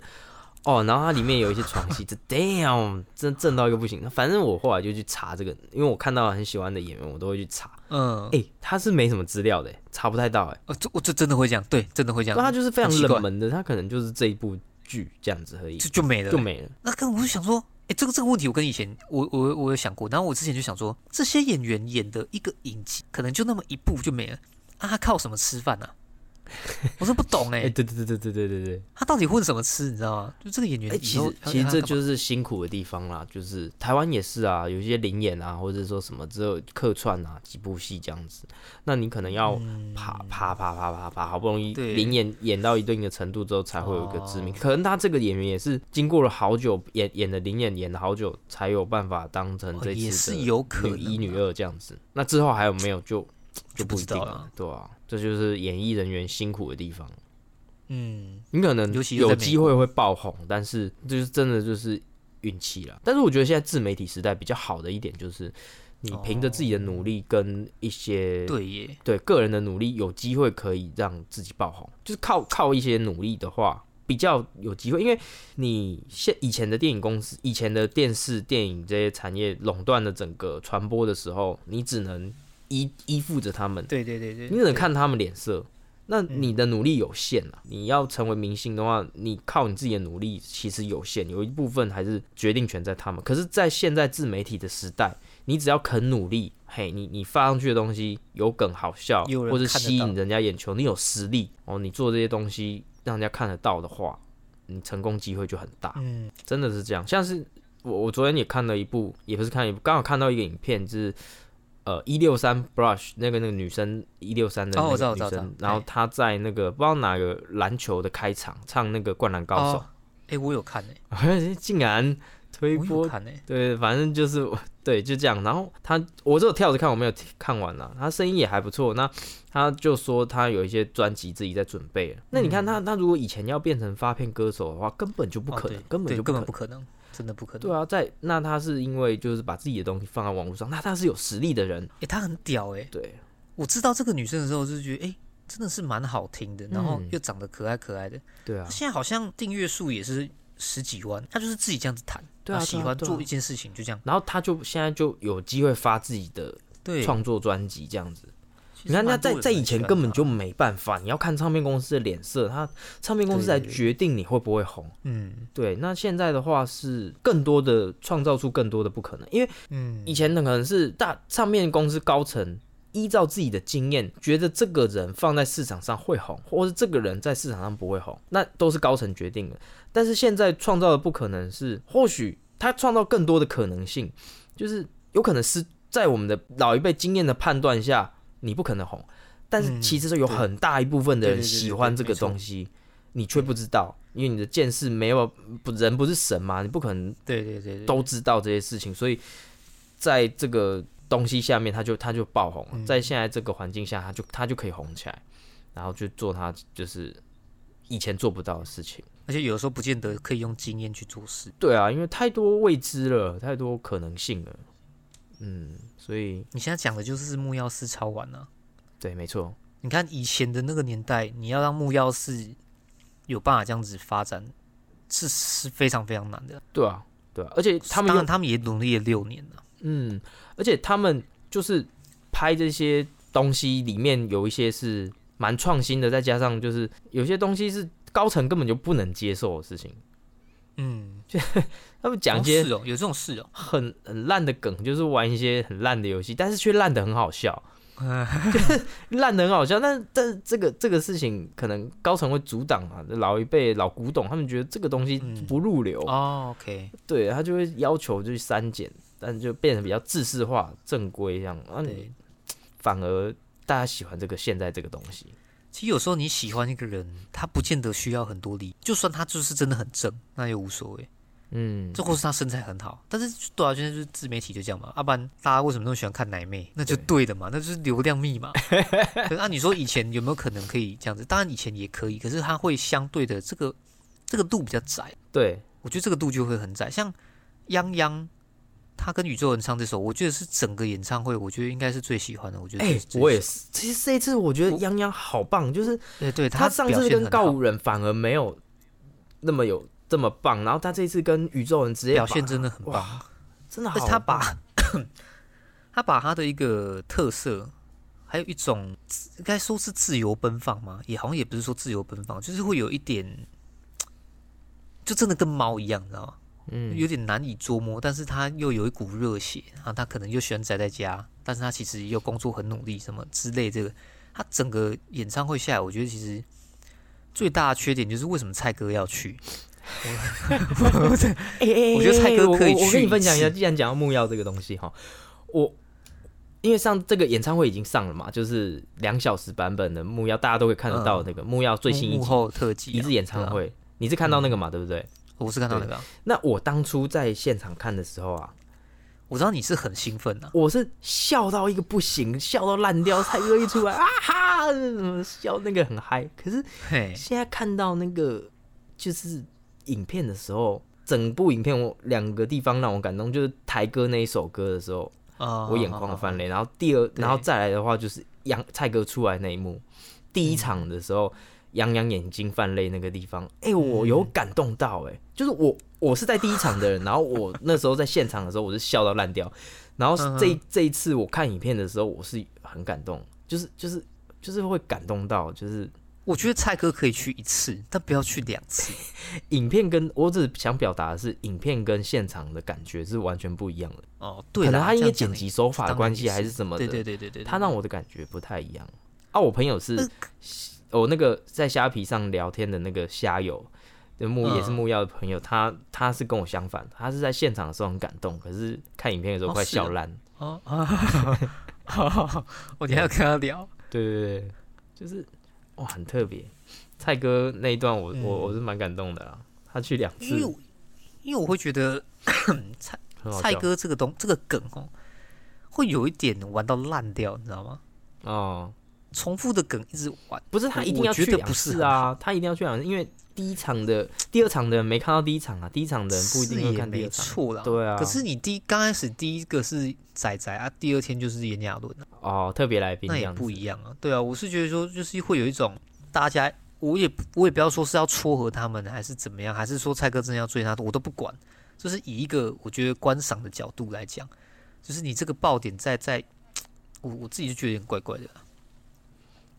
哦！然后它里面有一些床戏，这 damn 真正到一个不行。反正我后来就去查这个，因为我看到很喜欢的演员，我都会去查。嗯，哎，他是没什么资料的，查不太到哎。哦，这我这真的会这样，对，真的会这样。他就是非常冷门的，他可能就是这一部剧这样子而已，就就没了，就没了。那跟我就想说。哎，这个这个问题我跟以前我我我有想过，然后我之前就想说，这些演员演的一个影集，可能就那么一部就没了，啊，靠什么吃饭呢？*laughs* 我说不懂哎哎对对对对对对他到底混什么吃你知道吗？就这个演员其实其实这就是辛苦的地方啦就是台湾也是啊有一些灵演啊或者说什么之后客串啊几部戏这样子。那你可能要爬爬爬爬爬好不容易灵演演到一定的程度之后才会有一个致命可能他这个演员也是经过了好久演演的灵演演了好久才有办法当成这次女一女二这样子。那之后还有没有就就不一定了。对啊。这就是演艺人员辛苦的地方，嗯，你可能有机会会爆红，但是就是真的就是运气了。但是我觉得现在自媒体时代比较好的一点就是，你凭着自己的努力跟一些对耶对个人的努力，有机会可以让自己爆红。就是靠靠一些努力的话，比较有机会，因为你现以前的电影公司、以前的电视、电影这些产业垄断了整个传播的时候，你只能。依依附着他们，对对对对，你只能看他们脸色。那你的努力有限啊！你要成为明星的话，你靠你自己的努力其实有限，有一部分还是决定权在他们。可是，在现在自媒体的时代，你只要肯努力，嘿，你你发上去的东西有梗好笑，或者吸引人家眼球，你有实力哦，你做这些东西让人家看得到的话，你成功机会就很大。嗯，真的是这样。像是我我昨天也看了一部，也不是看一部，刚好看到一个影片，就是。呃，一六三 brush 那个那个女生一六三的那个女生，然后她在那个不知道哪个篮球的开场唱那个灌篮高手，哎，我有看哎，*laughs* 竟然推播对，反正就是 *laughs* 对，就这样。然后她我只有跳着看，我没有看完了。她声音也还不错，那她就说她有一些专辑自己在准备。那你看他，他如果以前要变成发片歌手的话，根本就不可能，根本就根本不可能。真的不可能。对啊，在那他是因为就是把自己的东西放在网络上，那他是有实力的人。哎，他很屌哎。对，我知道这个女生的时候，就觉得哎，真的是蛮好听的，然后又长得可爱可爱的。对啊。现在好像订阅数也是十几万，他就是自己这样子弹。对啊。喜欢做一件事情就这样，然后他就现在就有机会发自己的创作专辑这样子。你看，那在在以前根本就没办法，你要看唱片公司的脸色，他唱片公司来决定你会不会红。嗯，对。那现在的话是更多的创造出更多的不可能，因为嗯，以前的可能是大唱片公司高层依照自己的经验，觉得这个人放在市场上会红，或是这个人在市场上不会红，那都是高层决定的。但是现在创造的不可能是，或许他创造更多的可能性，就是有可能是在我们的老一辈经验的判断下。你不可能红，但是嗯其实有很大一部分的人喜欢这个东西，你却不知道，因为你的见识没有不人不是神嘛，你不可能对对对对，都知道这些事情，所以在这个东西下面，他就他就爆红在现在这个环境下，他就他就可以红起来，然后去做他就是以前做不到的事情。而且有的时候不见得可以用经验去做事。对啊，因为太多未知了，太多可能性了。嗯，所以你现在讲的就是木曜四超玩啊。对，没错，你看以前的那个年代，你要让木曜四有办法这样子发展，是是非常非常难的。对啊，对啊，而且他们当然他们也努力了六年了。嗯，而且他们就是拍这些东西里面有一些是蛮创新的，再加上就是有些东西是高层根本就不能接受的事情。嗯，就 *laughs* 他们讲一些哦是哦，有这种事哦。很很烂的梗，就是玩一些很烂的游戏，但是却烂的很好笑，*laughs* 就是烂的很好笑。但是但是这个这个事情可能高层会阻挡嘛，老一辈老古董他们觉得这个东西嗯不入流，哦，OK，对他就会要求就是删减，但就变得比较制式化、正规这样。啊，你。反而大家喜欢这个现在这个东西。其实有时候你喜欢一个人，他不见得需要很多理，就算他就是真的很正，那也无所谓。嗯，这或是他身材很好，但是对啊，现在就是自媒体就这样嘛。要、不然大家为什么那么喜欢看奶妹？那就对的嘛，那就是流量密码。*laughs* 可是啊，你说以前有没有可能可以这样子？当然以前也可以，可是它会相对的这个这个度比较窄。对，我觉得这个度就会很窄。像泱泱，他跟宇宙人唱这首，我觉得是整个演唱会，我觉得应该是最喜欢的。我觉得哎、这我也，是。其实这一次我觉得我泱泱好棒，就是对对，他上次跟告五人反而没有那么有这么棒，然后他这次跟宇宙人直接表现真的很棒。真的好他把 *coughs* 他把他的一个特色，还有一种应该说是自由奔放嘛，也好像也不是说自由奔放，就是会有一点，就真的跟猫一样，你知道吗？嗯，有点难以捉摸，但是他又有一股热血啊，他可能又喜欢宅在家，但是他其实又工作很努力，什么之类。这个他整个演唱会下来，我觉得其实最大的缺点就是为什么蔡哥要去？我 *laughs* 觉得蔡哥可以去我我跟你分享一下，既然讲到木曜这个东西哈，我因为上这个演唱会已经上了嘛，就是两小时版本的木曜，大家都会看得到那个木曜最新一幕后特辑、啊、一日演唱会，你是看到那个嘛，对不对？我是看到那个啊、那我当初在现场看的时候啊，我知道你是很兴奋啊。我是笑到一个不行，笑到烂掉，蔡哥一出来啊哈，笑那个很嗨。可是嘿，现在看到那个就是影片的时候，整部影片我两个地方让我感动，就是台哥那一首歌的时候，啊我眼眶泛泪。然后第二，然后再来的话就是杨蔡哥出来那一幕，第一场的时候，杨洋眼睛泛泪那个地方，哎、我有感动到、哎，就是我我是在第一场的人，然后我那时候在现场的时候，我是笑到烂掉。然后嗯这一这一次我看影片的时候，我是很感动，就是就是就是会感动到，就是我觉得蔡哥可以去一次，但不要去两次。*laughs* 影片跟我只想表达的是，影片跟现场的感觉是完全不一样的。哦，对，可能他因为剪辑手法的关系还是什么的，对对对对对，他让我的感觉不太一样。啊，我朋友是呃，我那个在虾皮上聊天的那个虾友，就木嗯也是木曜的朋友，他他是跟我相反，他是在现场的时候很感动，可是看影片的时候快笑烂。哦啊，*laughs* 我等一下要跟他聊。对对对，就是哇，很特别。蔡哥那一段我，我嗯我是蛮感动的啦。他去两次因为，我因为我会觉得蔡蔡哥这个东这个梗哦，会有一点玩到烂掉，你知道吗？哦，重复的梗一直玩，不是他一定要去两不是啊，他一定要去两次，因为第一场的第二场的人没看到第一场啊，第一场的人不一定没看第二场。错啦。对啊可是你第一刚开始第一个是仔仔啊，第二天就是炎亚纶啊。哦，特别来宾那也不一样啊。对啊，我是觉得说，就是会有一种大家，我也我也不要说是要撮合他们，还是怎么样，还是说蔡哥真的要追他，我都不管。就是以一个我觉得观赏的角度来讲，就是你这个爆点在在，我我自己就觉得有点怪怪的啊、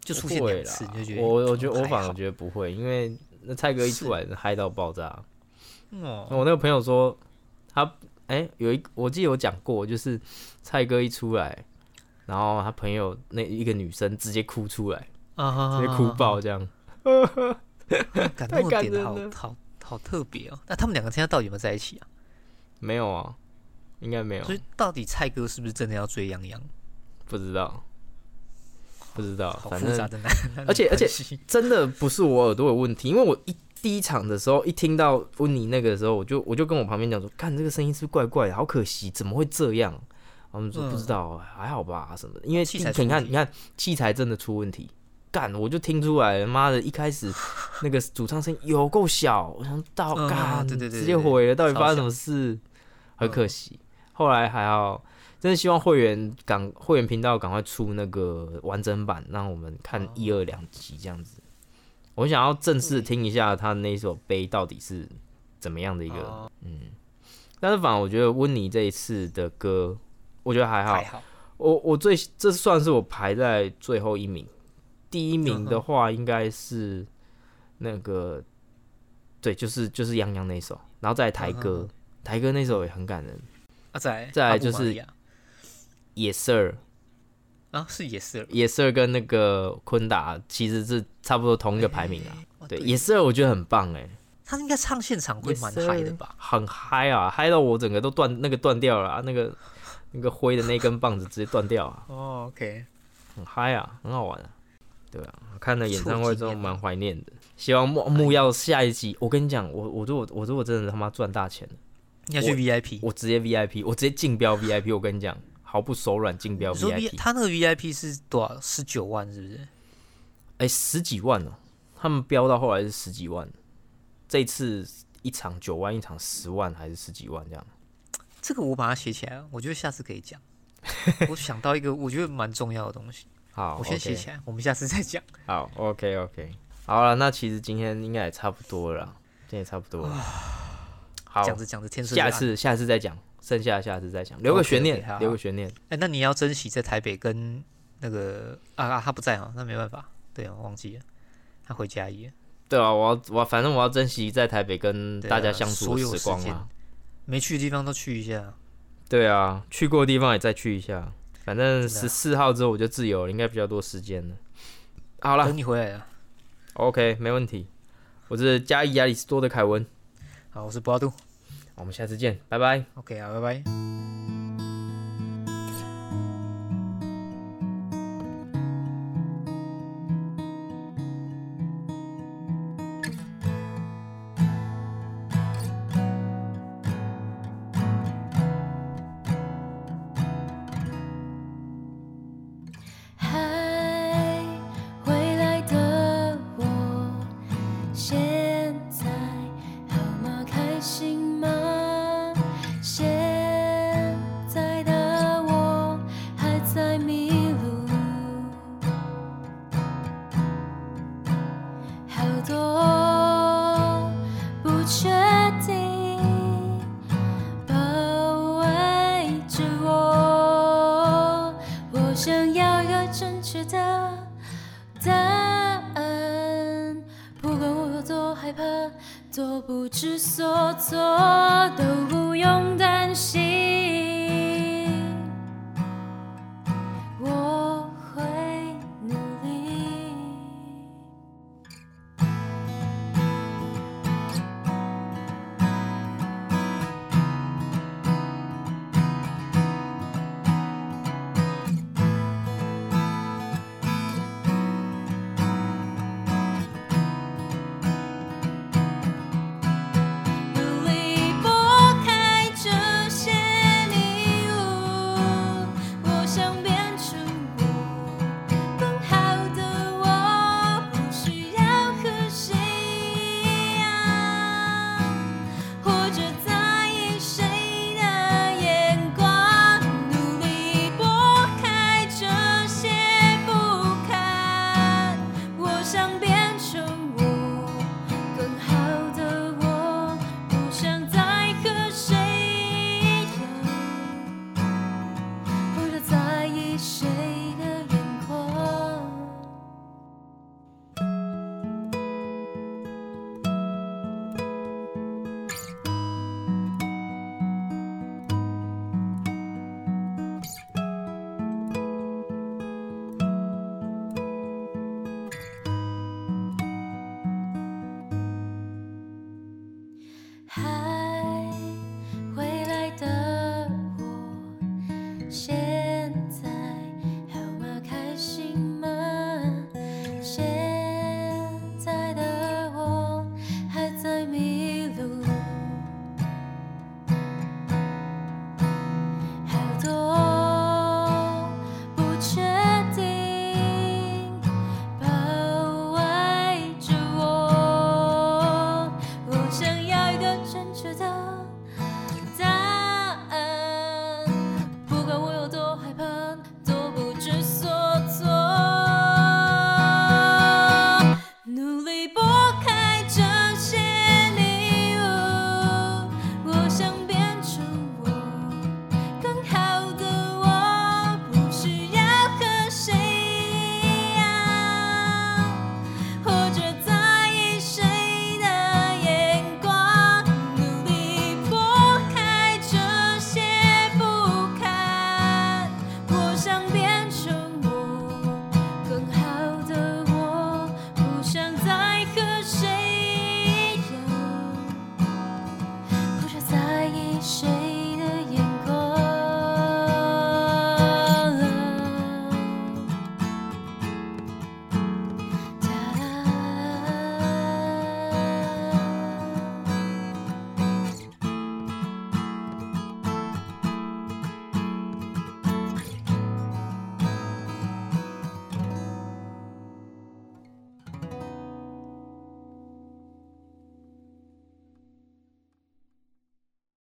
就出现不会啦两次，你就觉得我我觉得我反而觉得不会，因为那蔡哥一出来嗨到爆炸。哦，我那个朋友说，他哎、有一我记得有讲过，就是蔡哥一出来，然后他朋友那一个女生直接哭出来，啊直接哭爆这样。*laughs* 感太动的点好好好特别哦。那他们两个现在到底有没有在一起啊？没有啊，应该没有所，以到底蔡哥是不是真的要追杨洋？不知道。不知道，反正 *laughs* 而且而且真的不是我耳朵有问题，因为我一第一场的时候一听到温妮那个时候，我就我就跟我旁边讲说，看这个声音是不是怪怪的，好可惜，怎么会这样？他们说嗯不知道，还好吧什么的，因为器材你看你看器材真的出问题。干，我就听出来，妈的，一开始那个主唱声音有够小，我想到嗯干，对对对直接毁了，到底发生什么事？很可惜。后来还好，真的希望会员赶会员频道赶快出那个完整版，让我们看哦一二两集这样子。我想要正式听一下他那首《悲》到底是怎么样的一个，哦嗯。但是反而我觉得温妮这一次的歌，我觉得还好。还好，我我最这算是我排在最后一名，第一名的话应该是那个，对，就是就是杨洋那首，然后再来台歌，嗯台歌那首也很感人。啊，再来再来就是阿布玛利亚 Yes sir，啊，是也是 Yes sir 跟那个昆达其实是差不多同一个排名啊。哦对，Yes sir 我觉得很棒哎、他应该唱现场会蛮嗨的吧？很嗨啊，嗨到我整个都断那个断掉了啊、那个那个灰的那根棒子直接断掉啊，*laughs* 哦，OK，很嗨啊，很好玩啊。对啊，看了演唱会之后蛮怀念的。希望木木要下一集，我跟你讲，我我如果我如果真的他妈赚大钱了，你要去 VIP，我直接 VIP，我直接竞标 VIP，我跟你讲，毫不手软竞标 VIP。他那个 VIP 是多少？十九万是不是？哎、十几万哦、他们标到后来是十几万，这次一场九万，一场十万还是十几万这样。这个我把它写起来，我觉得下次可以讲。*laughs* 我想到一个我觉得蛮重要的东西，好，我先写起来，我们下次再讲。好，OK OK，好了，那其实今天应该也差不多了啦，今天也差不多了。*sighs* 好，讲着讲着天色下次下次再讲，剩下的下次再讲，留个悬念好好留个悬念。哎、那你要珍惜在台北跟那个啊啊，他不在啊，那没办法，对啊，我忘记了，他回嘉义了，对啊，我要我反正我要珍惜在台北跟大家相处所的时光啊。没去的地方都去一下。对啊，去过的地方也再去一下。反正十四号之后我就自由了，应该比较多时间了。好了等你回来了。，OK，没问题。我是嘉义亚里士多的凯文，好，我是博阿杜我们下次见，拜拜。，OK 啊，拜拜。